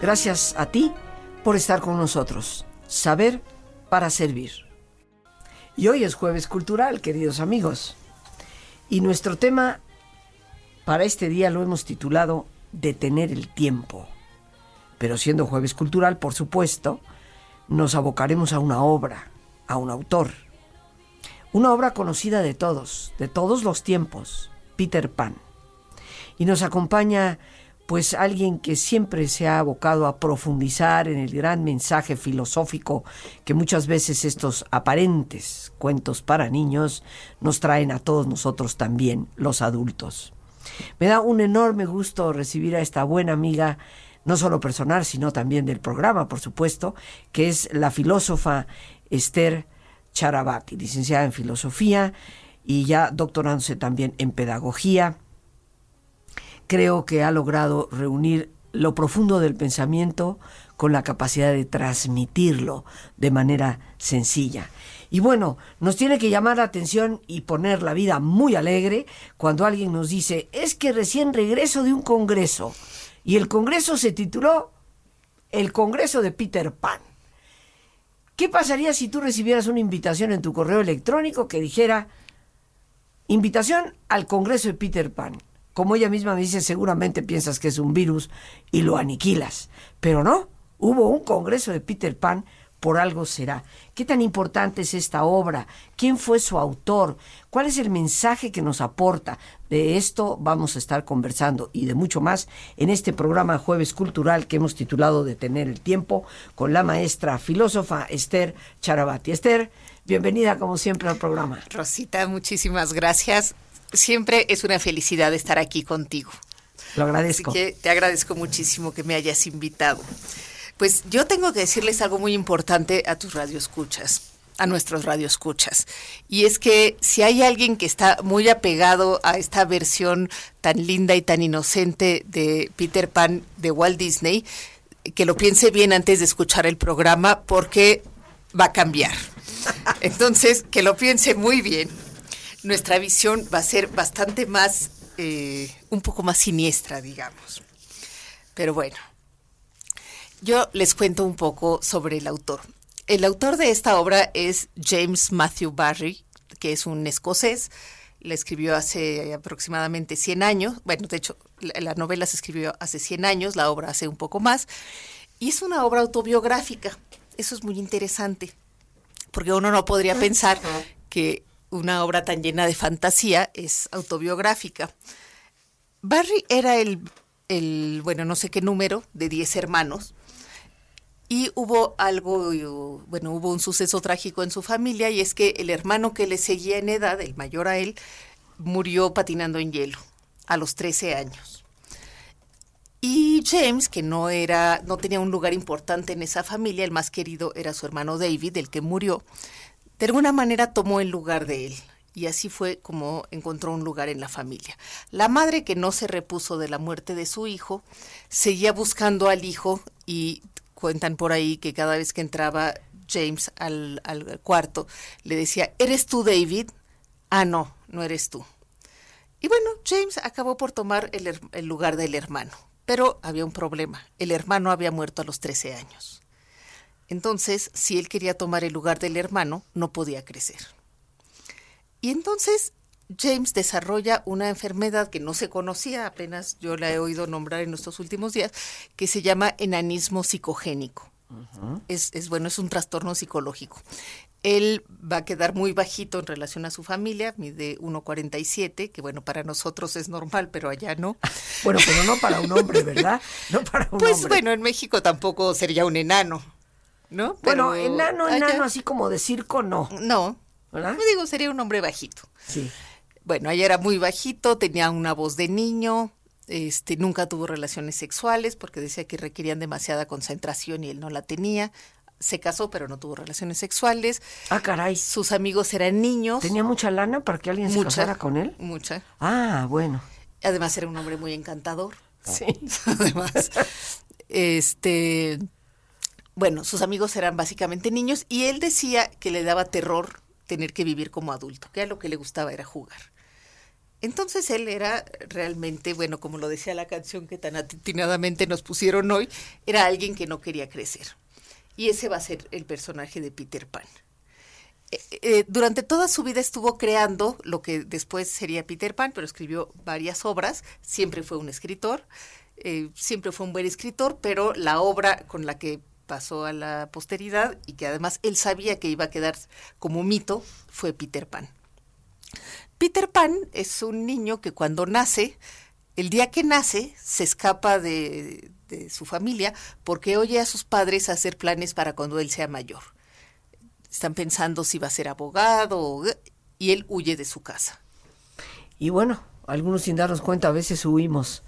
Gracias a ti por estar con nosotros. Saber para servir. Y hoy es jueves cultural, queridos amigos. Y nuestro tema para este día lo hemos titulado Detener el tiempo. Pero siendo jueves cultural, por supuesto, nos abocaremos a una obra, a un autor. Una obra conocida de todos, de todos los tiempos, Peter Pan. Y nos acompaña pues alguien que siempre se ha abocado a profundizar en el gran mensaje filosófico que muchas veces estos aparentes cuentos para niños nos traen a todos nosotros también, los adultos. Me da un enorme gusto recibir a esta buena amiga, no solo personal, sino también del programa, por supuesto, que es la filósofa Esther Charabati, licenciada en filosofía y ya doctorándose también en pedagogía creo que ha logrado reunir lo profundo del pensamiento con la capacidad de transmitirlo de manera sencilla. Y bueno, nos tiene que llamar la atención y poner la vida muy alegre cuando alguien nos dice, es que recién regreso de un congreso. Y el congreso se tituló El Congreso de Peter Pan. ¿Qué pasaría si tú recibieras una invitación en tu correo electrónico que dijera, invitación al Congreso de Peter Pan? Como ella misma dice, seguramente piensas que es un virus y lo aniquilas. Pero no, hubo un congreso de Peter Pan, por algo será. ¿Qué tan importante es esta obra? ¿Quién fue su autor? ¿Cuál es el mensaje que nos aporta? De esto vamos a estar conversando y de mucho más en este programa Jueves Cultural que hemos titulado Detener el Tiempo con la maestra filósofa Esther Charabati. Esther, bienvenida como siempre al programa. Rosita, muchísimas gracias siempre es una felicidad estar aquí contigo. Lo agradezco. que te agradezco muchísimo que me hayas invitado. Pues yo tengo que decirles algo muy importante a tus radioescuchas, a nuestros radioescuchas. Y es que si hay alguien que está muy apegado a esta versión tan linda y tan inocente de Peter Pan de Walt Disney, que lo piense bien antes de escuchar el programa porque va a cambiar. Entonces, que lo piense muy bien nuestra visión va a ser bastante más, eh, un poco más siniestra, digamos. Pero bueno, yo les cuento un poco sobre el autor. El autor de esta obra es James Matthew Barry, que es un escocés. La escribió hace aproximadamente 100 años. Bueno, de hecho, la, novela se escribió hace 100 años, la obra hace un poco más. Y es una obra autobiográfica. Eso es muy interesante, porque uno no podría pensar que una obra tan llena de fantasía es autobiográfica. Barry era el, bueno, no sé qué número, de 10 hermanos. Y hubo algo, bueno, hubo un suceso trágico en su familia y es que el hermano que le seguía en edad, el mayor a él, murió patinando en hielo a los 13 años. Y James, que no era, no tenía un lugar importante en esa familia, el más querido era su hermano David, el que murió, de alguna manera tomó el lugar de él. Y así fue como encontró un lugar en la familia. La madre, que no se repuso de la muerte de su hijo, seguía buscando al hijo y cuentan por ahí que cada vez que entraba James al, cuarto, le decía, ¿eres tú David? Ah, no, no eres tú. Y bueno, James acabó por tomar el, el lugar del hermano, pero había un problema. El hermano había muerto a los 13 años. Entonces, si él quería tomar el lugar del hermano, no podía crecer. Y entonces James desarrolla una enfermedad que no se conocía, apenas yo la he oído nombrar en estos últimos días, que se llama enanismo psicogénico. es, bueno, es un trastorno psicológico. Él va a quedar muy bajito en relación a su familia, mide 1,47, que bueno, para nosotros es normal, pero allá no. Bueno, pero no para un hombre, ¿verdad? No para un pues bueno, en México tampoco sería un enano. ¿No? bueno, enano, enano, así como de circo, no. No. ¿Verdad? Me digo, sería un hombre bajito. Sí. Bueno, ella era muy bajito, tenía una voz de niño, este, nunca tuvo relaciones sexuales porque decía que requerían demasiada concentración y él no la tenía. Se casó, pero no tuvo relaciones sexuales. Ah, caray. Sus amigos eran niños. ¿Tenía mucha lana para que alguien se casara con él? Mucha. Ah, bueno. Además era un hombre muy encantador. Sí. Además, este bueno, sus amigos eran básicamente niños y él decía que le daba terror tener que vivir como adulto, que a lo que le gustaba era jugar. Entonces él era realmente, bueno, como lo decía la canción que tan atinadamente nos pusieron hoy, era alguien que no quería crecer. Y ese va a ser el personaje de Peter Pan. Eh, eh, durante toda su vida estuvo creando lo que después sería Peter Pan, pero escribió varias obras, siempre fue un escritor, eh, siempre fue un buen escritor, pero la obra con la que pasó a la posteridad y que además él sabía que iba a quedar como mito fue Peter Pan. Peter Pan es un niño que cuando nace, el día que nace, se escapa de, su familia porque oye a sus padres hacer planes para cuando él sea mayor están pensando si va a ser abogado y él huye de su casa. Y bueno, algunos sin darnos cuenta a veces huimos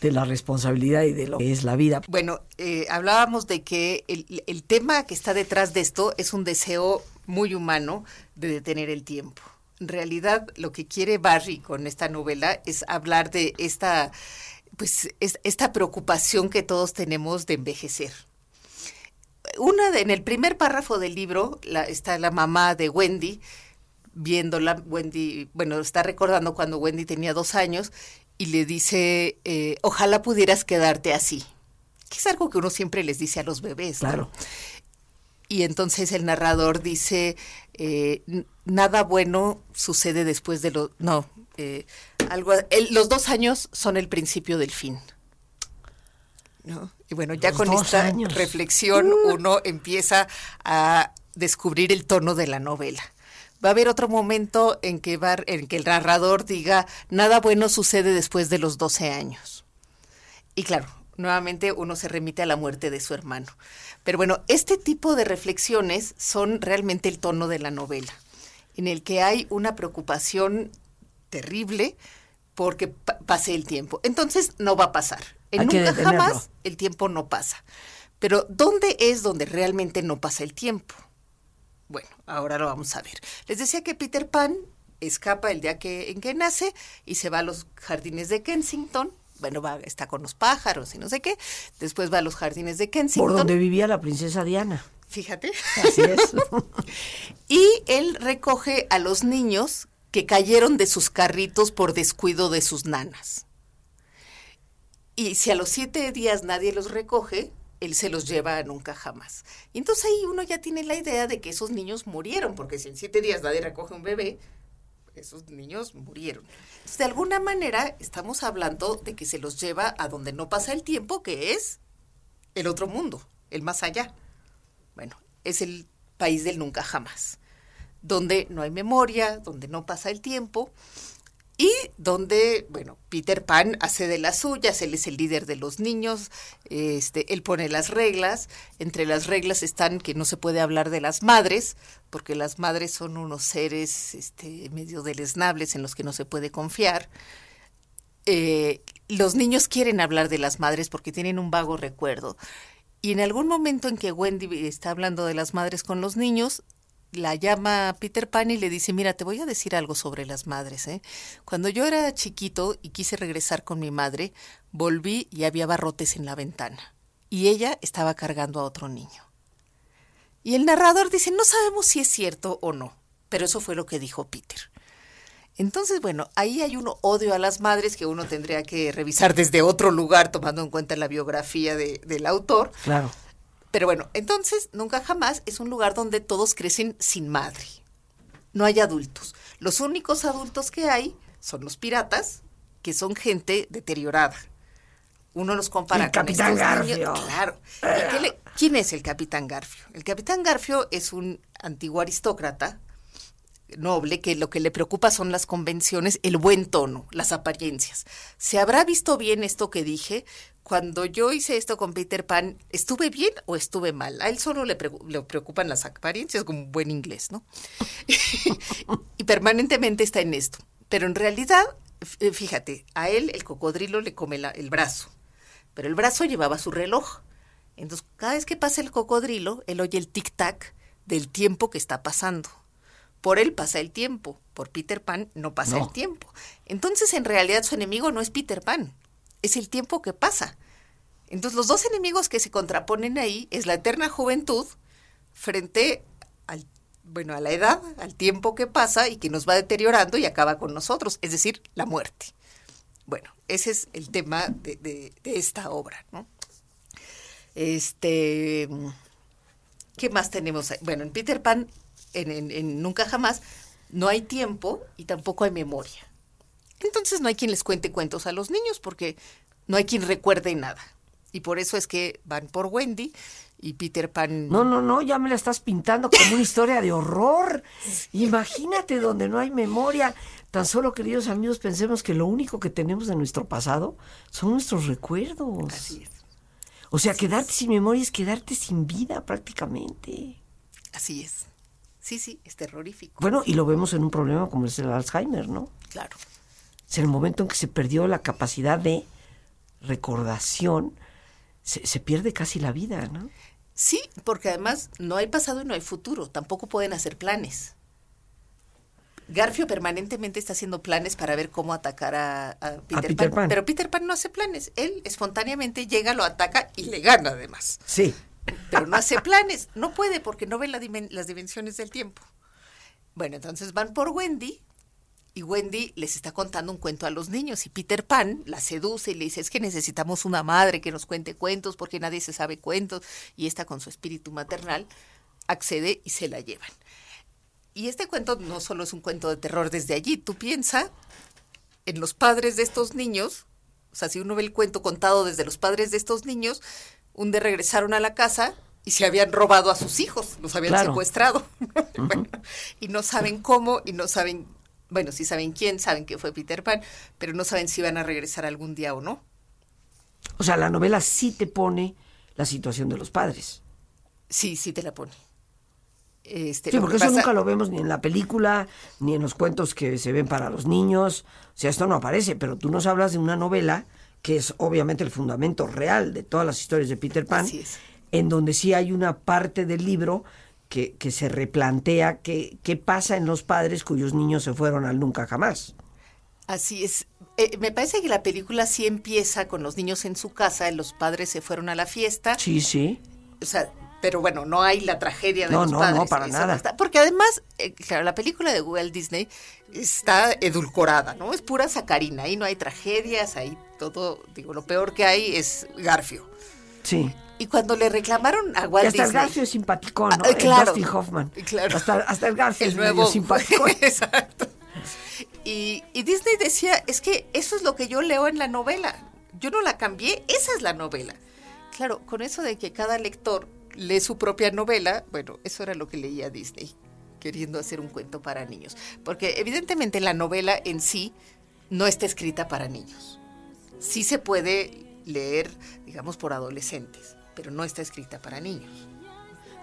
de la responsabilidad y de lo que es la vida. Bueno, eh, hablábamos de que el, el tema que está detrás de esto es un deseo muy humano de detener el tiempo. En realidad, lo que quiere Barry con esta novela es hablar de esta, pues, esta preocupación que todos tenemos de envejecer una en el primer párrafo del libro está la mamá de Wendy viéndola, Wendy, bueno, está recordando cuando Wendy tenía dos años y le dice, eh, ojalá pudieras quedarte así, que es algo que uno siempre les dice a los bebés. Claro. Y entonces el narrador dice, eh, nada bueno sucede después de lo... No, eh, algo, los dos años son el principio del fin. Y bueno, ya con esta reflexión uh. uno empieza a descubrir el tono de la novela. Va a haber otro momento en que, va, en que el narrador diga, nada bueno sucede después de los 12 años. Y claro, nuevamente uno se remite a la muerte de su hermano. Pero bueno, este tipo de reflexiones son realmente el tono de la novela, en el que hay una preocupación terrible porque pase el tiempo. Entonces no va a pasar. En nunca jamás el tiempo no pasa. Pero ¿dónde es donde realmente no pasa el tiempo? Bueno, ahora lo vamos a ver. Les decía que Peter Pan escapa el día que, en que nace y se va a los jardines de Kensington. Bueno, va, está con los pájaros y no sé qué. Después va a los jardines de Kensington. Por donde vivía la princesa Diana. Fíjate. Así es. y él recoge a los niños que cayeron de sus carritos por descuido de sus nanas. Y si a los siete días nadie los recoge, él se los lleva a nunca jamás. Y entonces ahí uno ya tiene la idea de que esos niños murieron, porque si en siete días nadie recoge un bebé, esos niños murieron. De alguna manera estamos hablando de que se los lleva a donde no pasa el tiempo, que es el otro mundo, el más allá. Bueno, es el país del nunca jamás, donde no hay memoria, donde no pasa el tiempo y donde, bueno, Peter Pan hace de las suyas, él es el líder de los niños, este, él pone las reglas, entre las reglas están que no se puede hablar de las madres, porque las madres son unos seres este, medio deleznables en los que no se puede confiar. Eh, los niños quieren hablar de las madres porque tienen un vago recuerdo. Y en algún momento en que Wendy está hablando de las madres con los niños, la llama Peter Pan y le dice, mira, te voy a decir algo sobre las madres. ¿eh? Cuando yo era chiquito y quise regresar con mi madre, volví y había barrotes en la ventana. Y ella estaba cargando a otro niño. Y el narrador dice, no sabemos si es cierto o no, pero eso fue lo que dijo Peter. Entonces, bueno, ahí hay un odio a las madres que uno tendría que revisar desde otro lugar, tomando en cuenta la biografía de, del autor. Claro. Pero bueno, entonces nunca jamás es un lugar donde todos crecen sin madre. No hay adultos. Los únicos adultos que hay son los piratas, que son gente deteriorada. Uno los compara el Capitán Garfio. Claro. ¿Quién es el Capitán Garfio? El Capitán Garfio es un antiguo aristócrata noble que lo que le preocupa son las convenciones, el buen tono, las apariencias. ¿Se habrá visto bien esto que dije? Cuando yo hice esto con Peter Pan, ¿estuve bien o estuve mal? A él solo le, preocupan las apariencias, como buen inglés, ¿no? y permanentemente está en esto. Pero en realidad, fíjate, a él el cocodrilo le come el brazo, pero el brazo llevaba su reloj. Entonces, cada vez que pasa el cocodrilo, él oye el tic-tac del tiempo que está pasando. Por él pasa el tiempo, por Peter Pan no pasa el tiempo. Entonces, en realidad, su enemigo no es Peter Pan, es el tiempo que pasa. Entonces, los dos enemigos que se contraponen ahí es la eterna juventud frente al bueno, a la edad, al tiempo que pasa y que nos va deteriorando y acaba con nosotros, es decir, la muerte. Bueno, ese es el tema de, esta obra. Este, ¿qué más tenemos? Bueno, en Peter Pan, en Nunca Jamás, no hay tiempo y tampoco hay memoria. Entonces no hay quien les cuente cuentos a los niños porque no hay quien recuerde nada. Y por eso es que van por Wendy y Peter Pan. No, no, no, ya me la estás pintando como una historia de horror. Imagínate donde no hay memoria. Tan solo, queridos amigos, pensemos que lo único que tenemos de nuestro pasado son nuestros recuerdos. Así es. O sea, quedarte sin memoria es quedarte sin vida prácticamente. Así es. Sí, sí, es terrorífico. Bueno, y lo vemos en un problema como es el Alzheimer, ¿no? Claro. Es el momento en que se perdió la capacidad de recordación, se, pierde casi la vida, ¿no? Sí, porque además no hay pasado y no hay futuro, tampoco pueden hacer planes. Garfio permanentemente está haciendo planes para ver cómo atacar a, Peter, Pan, Pero Peter Pan no hace planes. Él espontáneamente llega, lo ataca y le gana además. Sí. Pero no hace planes. No puede porque no ve las dimensiones del tiempo. Bueno, entonces van por Wendy y Wendy les está contando un cuento a los niños y Peter Pan la seduce y le dice, es que necesitamos una madre que nos cuente cuentos porque nadie se sabe cuentos y esta con su espíritu maternal accede y se la llevan. Y este cuento no solo es un cuento de terror desde allí, tú piensa en los padres de estos niños, o sea, si uno ve el cuento contado desde los padres de estos niños, un día regresaron a la casa y se habían robado a sus hijos, los habían secuestrado. y no saben cómo y no saben bueno, sí saben quién, saben que fue Peter Pan, pero no saben si van a regresar algún día o no. O sea, la novela sí te pone la situación de los padres. Sí, sí te la pone. Este, sí, porque eso nunca lo vemos ni en la película, ni en los cuentos que se ven para los niños. O sea, esto no aparece, pero tú nos hablas de una novela que es obviamente el fundamento real de todas las historias de Peter Pan, en donde sí hay una parte del libro que, se replantea qué, pasa en los padres cuyos niños se fueron al nunca jamás. Así es. Eh, me parece que la película sí empieza con los niños en su casa, los padres se fueron a la fiesta. Sí, sí. O sea, pero bueno, no hay la tragedia de los padres. No, no, para nada. porque además, eh, claro, la película de Walt Disney está edulcorada, ¿no? Es pura sacarina, ahí no hay tragedias, ahí todo, digo, lo peor que hay es Garfio. Sí. Y cuando le reclamaron a Walt y hasta el Garfio es simpático, ¿no? Ah, claro, el Dustin Hoffman. Claro. Hasta, hasta el Garfio es nuevo. simpático. Exacto. Y, y, Disney decía, es que eso es lo que yo leo en la novela. Yo no la cambié, esa es la novela. Claro, con eso de que cada lector lee su propia novela, bueno, eso era lo que leía Disney, queriendo hacer un cuento para niños. Porque evidentemente la novela en sí no está escrita para niños. Sí se puede leer, digamos, por adolescentes pero no está escrita para niños.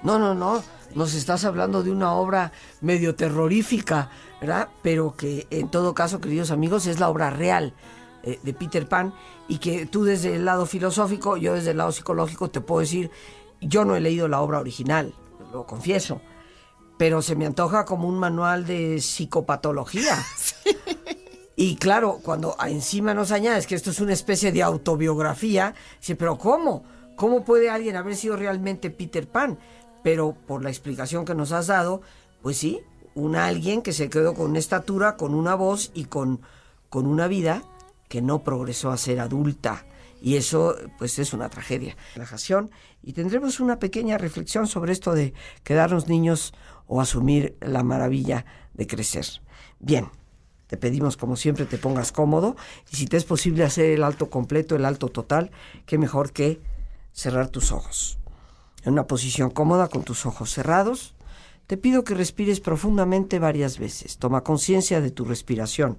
No, no, no, nos estás hablando de una obra medio terrorífica, ¿verdad? Pero que en todo caso, queridos amigos, es la obra real eh, de Peter Pan y que tú desde el lado filosófico, yo desde el lado psicológico te puedo decir, yo no he leído la obra original, lo confieso, pero se me antoja como un manual de psicopatología. Y claro, cuando encima nos añades que esto es una especie de autobiografía, dice, pero ¿cómo? ¿Cómo puede alguien haber sido realmente Peter Pan? Pero por la explicación que nos has dado, pues sí, un alguien que se quedó con una estatura, con una voz y con, con una vida que no progresó a ser adulta. Y eso, pues, es una tragedia. Relajación. Y tendremos una pequeña reflexión sobre esto de quedarnos niños o asumir la maravilla de crecer. Bien, te pedimos, como siempre, te pongas cómodo. Y si te es posible hacer el alto completo, el alto total, qué mejor que cerrar tus ojos. En una posición cómoda con tus ojos cerrados, te pido que respires profundamente varias veces. Toma conciencia de tu respiración.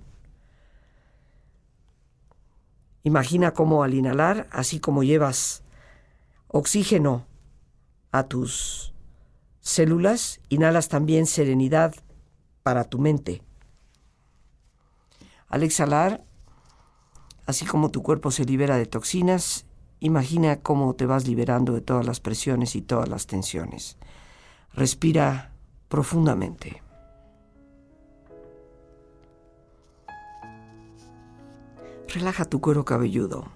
Imagina cómo al inhalar, así como llevas oxígeno a tus células, inhalas también serenidad para tu mente. Al exhalar, así como tu cuerpo se libera de toxinas, Imagina cómo te vas liberando de todas las presiones y todas las tensiones. Respira profundamente. Relaja tu cuero cabelludo,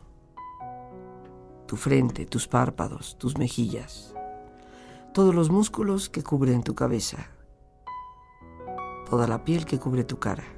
tu frente, tus párpados, tus mejillas, todos los músculos que cubren tu cabeza. toda la piel que cubre tu cara.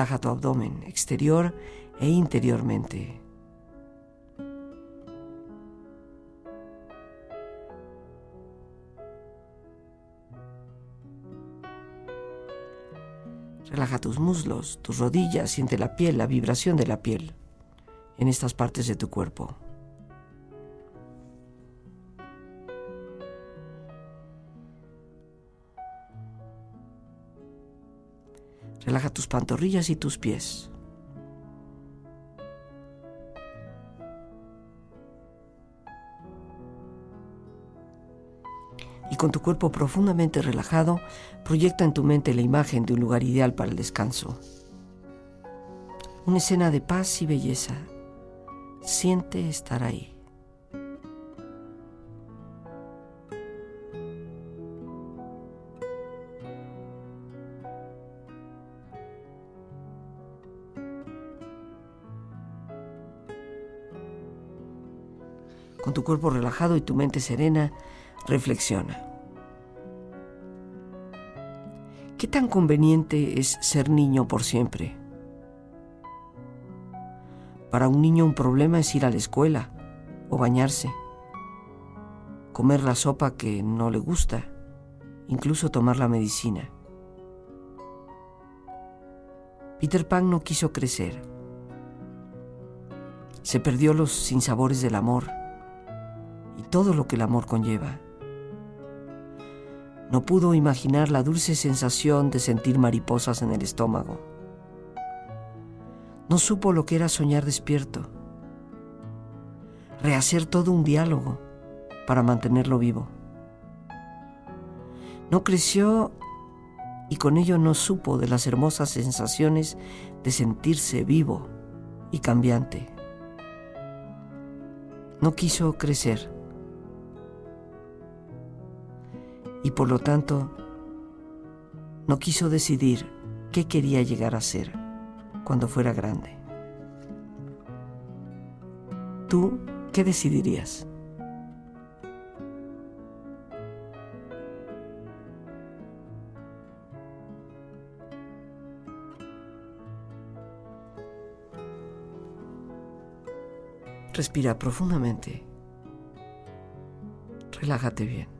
Relaja tu abdomen exterior e interiormente. Relaja tus muslos, tus rodillas, siente la piel, la vibración de la piel en estas partes de tu cuerpo. Relaja tus pantorrillas y tus pies. Y con tu cuerpo profundamente relajado, proyecta en tu mente la imagen de un lugar ideal para el descanso. Una escena de paz y belleza Siente estar ahí. Tu cuerpo relajado y tu mente serena, reflexiona. ¿Qué tan conveniente es ser niño por siempre? Para un niño un problema es ir a la escuela o bañarse, comer la sopa que no le gusta, incluso tomar la medicina. Peter Pan no quiso crecer. Se perdió los sinsabores del amor y todo lo que el amor conlleva. No pudo imaginar la dulce sensación de sentir mariposas en el estómago no supo lo que era soñar despierto. Rehacer todo un diálogo para mantenerlo vivo. No creció y con ello no supo de las hermosas sensaciones de sentirse vivo y cambiante. No quiso crecer y por lo tanto no quiso decidir qué quería llegar a ser cuando fuera grande. ¿Tú qué decidirías? Respira profundamente. Relájate bien.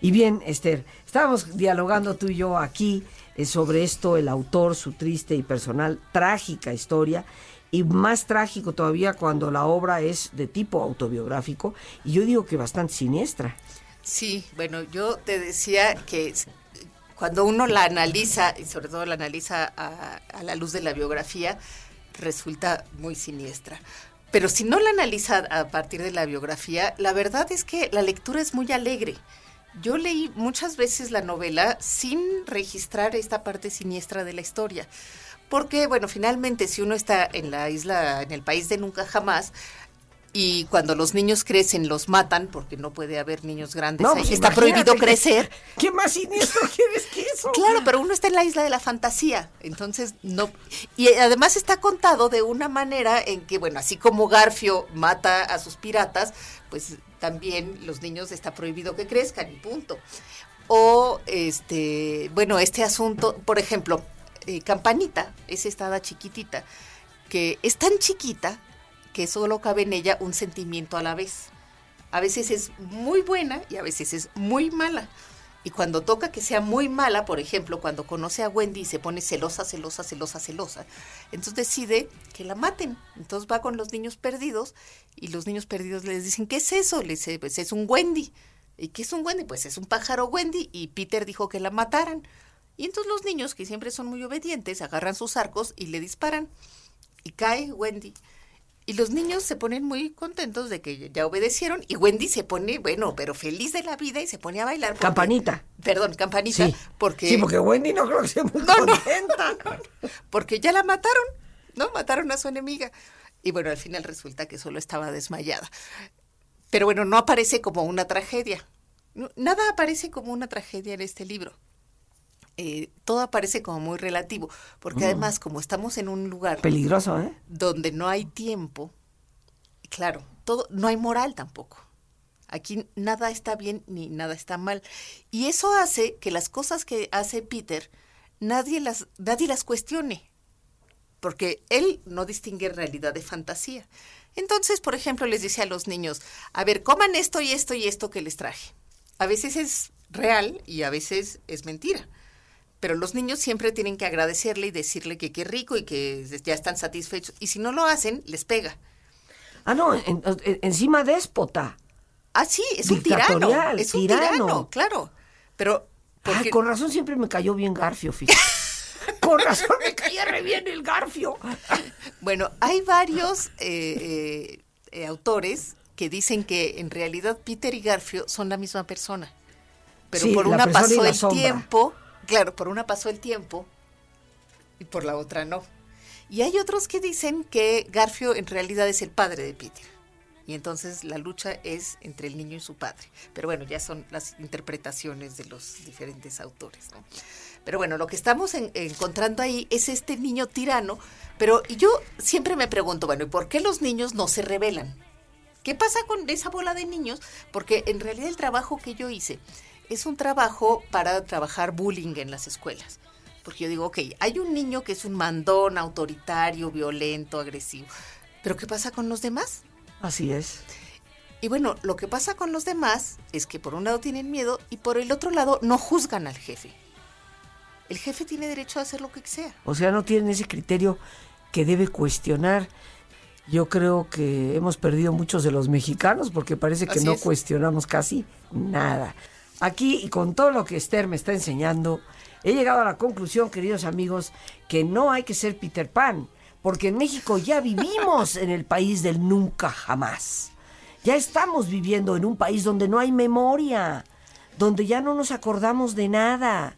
Y bien, Esther, estábamos dialogando tú y yo aquí eh, sobre esto, el autor, su triste y personal, trágica historia, y más trágico todavía cuando la obra es de tipo autobiográfico, y yo digo que bastante siniestra. Sí, bueno, yo te decía que cuando uno la analiza, y sobre todo la analiza a, a la luz de la biografía, resulta muy siniestra. Pero si no la analiza a partir de la biografía, la verdad es que la lectura es muy alegre. Yo leí muchas veces la novela sin registrar esta parte siniestra de la historia. Porque, bueno, finalmente si uno está en la isla, en el país de nunca jamás, y cuando los niños crecen los matan porque no puede haber niños grandes pues está prohibido crecer. ¿Qué más siniestro quieres que eso? Claro, pero uno está en la isla de la fantasía, entonces no y además está contado de una manera en que bueno, así como Garfio mata a sus piratas, pues también los niños está prohibido que crezcan y punto. O este, bueno, este asunto, por ejemplo, eh, Campanita, es esta chiquitita que es tan chiquita que solo cabe en ella un sentimiento a la vez. A veces es muy buena y a veces es muy mala. Y cuando toca que sea muy mala, por ejemplo, cuando conoce a Wendy y se pone celosa, celosa, celosa, celosa, entonces decide que la maten. Entonces va con los niños perdidos y los niños perdidos les dicen, ¿qué es eso? Le dice, pues es un Wendy. ¿Y qué es un Wendy? Pues es un pájaro Wendy y Peter dijo que la mataran. Y entonces los niños, que siempre son muy obedientes, agarran sus arcos y le disparan. Y cae Wendy. Y los niños se ponen muy contentos de que ya obedecieron y Wendy se pone, bueno, pero feliz de la vida y se pone a bailar. campanita. Perdón, campanita. Sí. Porque, sí, porque Wendy no creo que sea muy contenta. porque ya la mataron, ¿no? Mataron a su enemiga. Y bueno, al final resulta que solo estaba desmayada. Pero bueno, no aparece como una tragedia. Nada aparece como una tragedia en este libro. Eh, todo aparece como muy relativo, porque Mm. además como estamos en un lugar Peligroso, ¿eh? donde no hay tiempo, claro, todo, no hay moral tampoco. Aquí nada está bien ni nada está mal. Y eso hace que las cosas que hace Peter, nadie las, nadie las cuestione. Porque él no distingue realidad de fantasía. Entonces, por ejemplo, les dice a los niños, a ver, coman esto y esto y esto que les traje. A veces es real y a veces es mentira. Pero los niños siempre tienen que agradecerle y decirle que qué rico y que ya están satisfechos. Y si no lo hacen, les pega. Ah, no, en- en- encima déspota. Ah, sí, es un tirano. Es un tirano. tirano, claro. Pero Ay, porque- con razón siempre me cayó bien Garfio, fíjate. con razón me caía re bien el Garfio. bueno, hay varios eh, eh, eh, autores que dicen que en realidad Peter y Garfio son la misma persona. Pero Sí, por una pasó el sombra. tiempo, claro, por una pasó el tiempo y por la otra no. Y hay otros que dicen que Garfio en realidad es el padre de Peter. Y entonces la lucha es entre el niño y su padre. Pero bueno, ya son las interpretaciones de los diferentes autores. Pero bueno, lo que estamos en- encontrando ahí es este niño tirano. Pero yo siempre me pregunto, bueno, ¿y por qué los niños no se rebelan? ¿Qué pasa con esa bola de niños? Porque en realidad el trabajo que yo hice es un trabajo para trabajar bullying en las escuelas. Porque yo digo, ok, hay un niño que es un mandón, autoritario, violento, agresivo. Pero ¿qué pasa con los demás? Así es. Y bueno, lo que pasa con los demás es que por un lado tienen miedo y por el otro lado no juzgan al jefe. El jefe tiene derecho a hacer lo que sea. O sea, no tienen ese criterio que debe cuestionar. Yo creo que hemos perdido muchos de los mexicanos porque parece que Así no es. cuestionamos casi nada. Aquí, y con todo lo que Esther me está enseñando, he llegado a la conclusión, queridos amigos, que no hay que ser Peter Pan, porque en México ya vivimos en el país del nunca jamás. Ya estamos viviendo en un país donde no hay memoria, donde ya no nos acordamos de nada.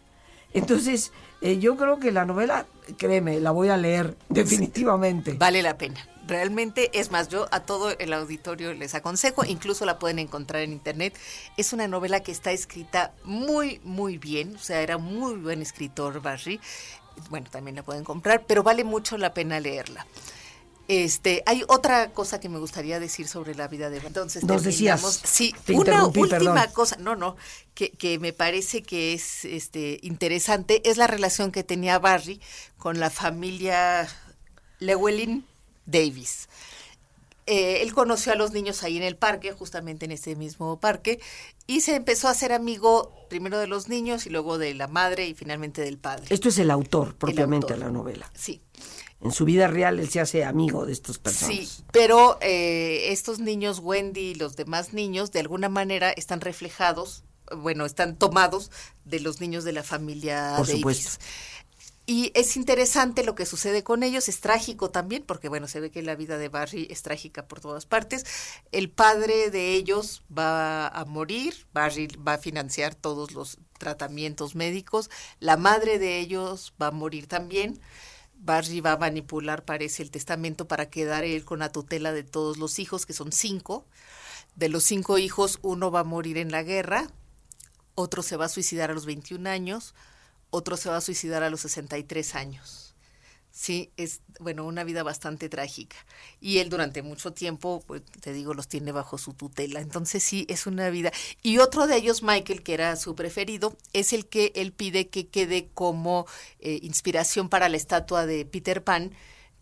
Entonces, eh, yo creo que la novela, créeme, la voy a leer definitivamente. Vale la pena. Realmente, es más, yo a todo el auditorio les aconsejo, incluso la pueden encontrar en internet. Es una novela que está escrita muy, muy bien, o sea, era muy buen escritor Barry. Bueno, también la pueden comprar, pero vale mucho la pena leerla. Este, hay otra cosa que me gustaría decir sobre la vida de Entonces, Nos decías. Sí, Te una última perdón. cosa, no, no, que, que me parece que es este interesante es la relación que tenía Barry con la familia Llewellyn Davis. Eh, él conoció a los niños ahí en el parque, justamente en ese mismo parque, y se empezó a hacer amigo primero de los niños y luego de la madre y finalmente del padre. Esto es el autor propiamente autor. de la novela. Sí, En su vida real él se hace amigo de estas personas. sí, pero eh, estos niños, Wendy y los demás niños, de alguna manera están reflejados, bueno, están tomados de los niños de la familia Por Davis. supuesto. Y es interesante lo que sucede con ellos, es trágico también, porque bueno, se ve que la vida de Barry es trágica por todas partes. El padre de ellos va a morir, Barry va a financiar todos los tratamientos médicos, la madre de ellos va a morir también. Barry va a manipular, parece, el testamento para quedar él con la tutela de todos los hijos, que son cinco. De los cinco hijos, uno va a morir en la guerra, otro se va a suicidar a los 21 años, otro se va a suicidar a los 63 años. Sí, es, bueno, una vida bastante trágica. Y él durante mucho tiempo, pues, te digo, los tiene bajo su tutela. Entonces sí, es una vida. Y otro de ellos, Michael, que era su preferido, es el que él pide que quede como eh, inspiración para la estatua de Peter Pan,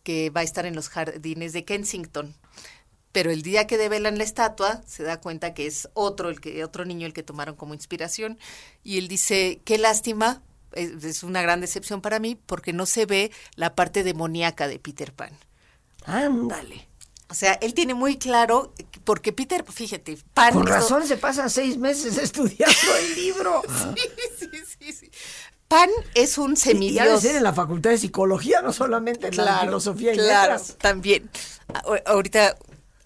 que va a estar en los jardines de Kensington. Pero el día que develan la estatua, se da cuenta que es otro, el que, otro niño el que tomaron como inspiración. Y él dice, qué lástima, es, es una gran decepción para mí, porque no se ve la parte demoníaca de Peter Pan. Ándale. O sea, él tiene muy claro, porque Peter, fíjate, Pan... Con razón se pasan seis meses estudiando el libro. Sí, sí, sí, sí. Pan es un Y semidios. ser en la Facultad de Psicología, no solamente en la filosofía y claro, letras. también. A- Ahorita,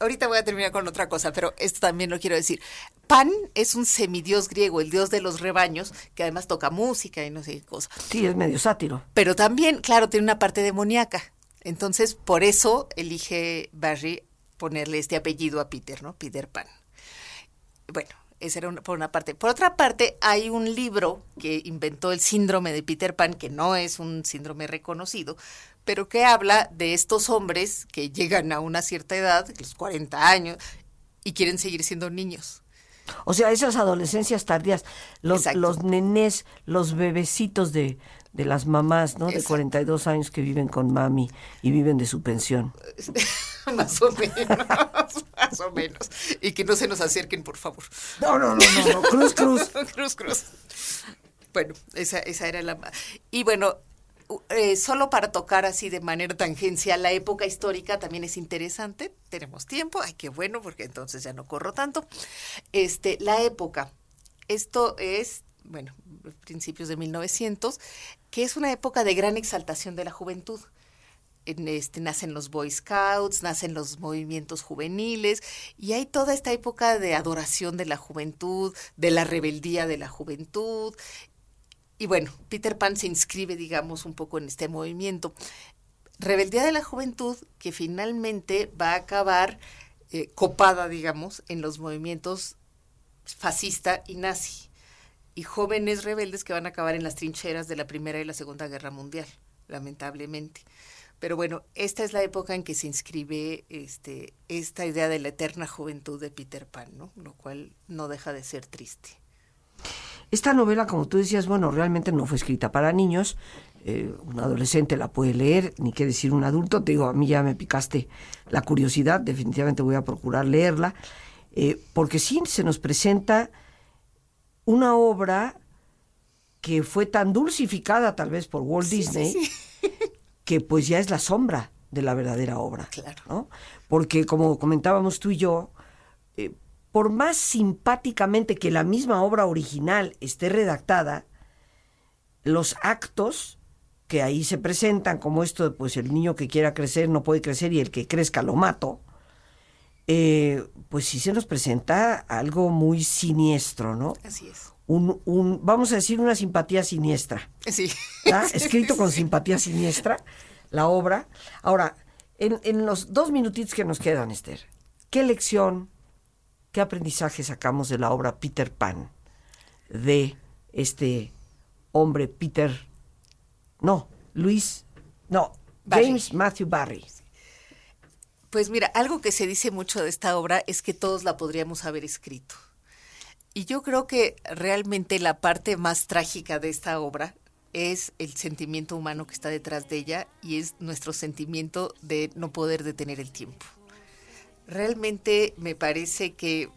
ahorita voy a terminar con otra cosa, pero esto también lo quiero decir. Pan es un semidios griego, el dios de los rebaños, que además toca música y no sé qué cosa. Sí, es medio sátiro. Pero también, claro, tiene una parte demoníaca. Entonces, por eso elige Barry ponerle este apellido a Peter, ¿no? Peter Pan. Bueno, esa era una- por una parte. Por otra parte, hay un libro que inventó el síndrome de Peter Pan, que no es un síndrome reconocido, pero que habla de estos hombres que llegan a una cierta edad, los 40 años, y quieren seguir siendo niños. O sea, esas adolescencias tardías, los, Exacto. los nenés, los bebecitos de, de las mamás, ¿no? De Exacto. 42 años que viven con mami y viven de su pensión. más o menos, más o menos. Y que no se nos acerquen, por favor. No, no, no, no, no. Cruz, cruz. cruz, cruz. Bueno, esa, esa era la... Y bueno, eh, solo para tocar así de manera tangencial la época histórica también es interesante. Tenemos tiempo, ay, qué bueno, porque entonces ya no corro tanto. Este, la época. Esto es, bueno, principios de 1900, que es una época de gran exaltación de la juventud. En este, nacen los Boy Scouts, nacen los movimientos juveniles y hay toda esta época de adoración de la juventud, de la rebeldía de la juventud. Y bueno, Peter Pan se inscribe, digamos, un poco en este movimiento. Rebeldía de la juventud que finalmente va a acabar eh, copada, digamos, en los movimientos fascista y nazi. Y jóvenes rebeldes que van a acabar en las trincheras de la Primera y la Segunda Guerra Mundial, lamentablemente. Pero bueno, esta es la época en que se inscribe este, esta idea de la eterna juventud de Peter Pan, ¿no? Lo cual no deja de ser triste. Esta novela, como tú decías, bueno, realmente no fue escrita para niños. Eh, un adolescente la puede leer, ni qué decir un adulto. Te digo, a mí ya me picaste la curiosidad, definitivamente voy a procurar leerla, eh, porque sí se nos presenta una obra que fue tan dulcificada tal vez por Walt Disney, que pues ya es la sombra de la verdadera obra. Claro. ¿no? Porque como comentábamos tú y yo, eh, por más simpáticamente que la misma obra original esté redactada, los actos que ahí se presentan, como esto de pues el niño que quiera crecer no puede crecer y el que crezca lo mato, eh, pues sí se nos presenta algo muy siniestro, ¿no? Así es. Un, un, vamos a decir una simpatía siniestra. Sí. Escrito sí, con sí. simpatía siniestra, la obra. Ahora, en, en los dos minutitos que nos quedan, Esther, ¿qué lección, qué aprendizaje sacamos de la obra Peter Pan de este hombre Peter, no, Luis, no, Barry. James Matthew Barry? Pues mira, algo que se dice mucho de esta obra es que todos la podríamos haber escrito. Y yo creo que realmente la parte más trágica de esta obra es el sentimiento humano que está detrás de ella y es nuestro sentimiento de no poder detener el tiempo. Realmente me parece que,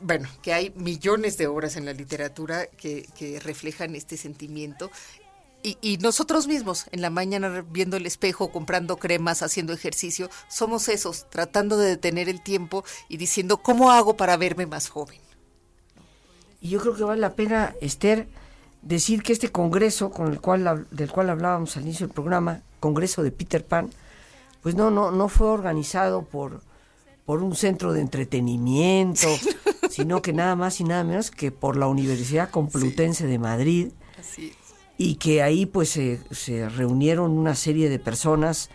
bueno, que hay millones de obras en la literatura que, reflejan este sentimiento y, y nosotros mismos, en la mañana viendo el espejo, comprando cremas, haciendo ejercicio, somos esos, tratando de detener el tiempo y diciendo, ¿cómo hago para verme más joven? Y yo creo que vale la pena, Esther, decir que este congreso con el cual del cual hablábamos al inicio del programa, Congreso de Peter Pan, pues no, no, no fue organizado por, por un centro de entretenimiento, sino que nada más y nada menos que por la Universidad Complutense de Madrid, Así es. y que ahí pues se, se reunieron una serie de personas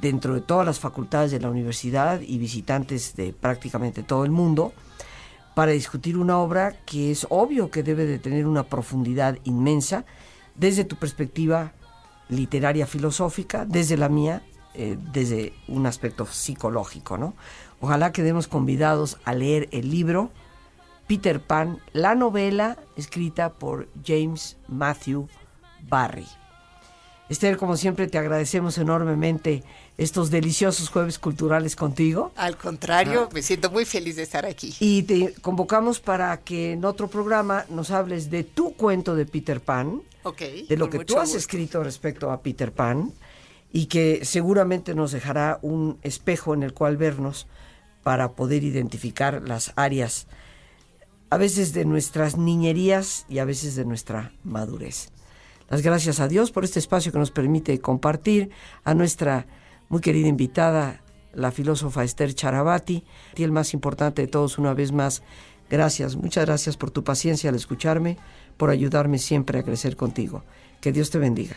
dentro de todas las facultades de la universidad y visitantes de prácticamente todo el mundo para discutir una obra que es obvio que debe de tener una profundidad inmensa desde tu perspectiva literaria filosófica, desde la mía, eh, desde un aspecto psicológico, ¿no? Ojalá quedemos convidados a leer el libro Peter Pan, la novela escrita por James Matthew Barry. Esther, como siempre, te agradecemos enormemente estos deliciosos jueves culturales contigo. Al contrario, me siento muy feliz de estar aquí. Y te convocamos para que en otro programa nos hables de tu cuento de Peter Pan, de lo que tú has escrito respecto a Peter Pan, y que seguramente nos dejará un espejo en el cual vernos para poder identificar las áreas, a veces de nuestras niñerías y a veces de nuestra madurez. Las gracias a Dios por este espacio que nos permite compartir a nuestra muy querida invitada, la filósofa Esther Charabati, y el más importante de todos, una vez más, gracias, muchas gracias por tu paciencia al escucharme, por ayudarme siempre a crecer contigo. Que Dios te bendiga.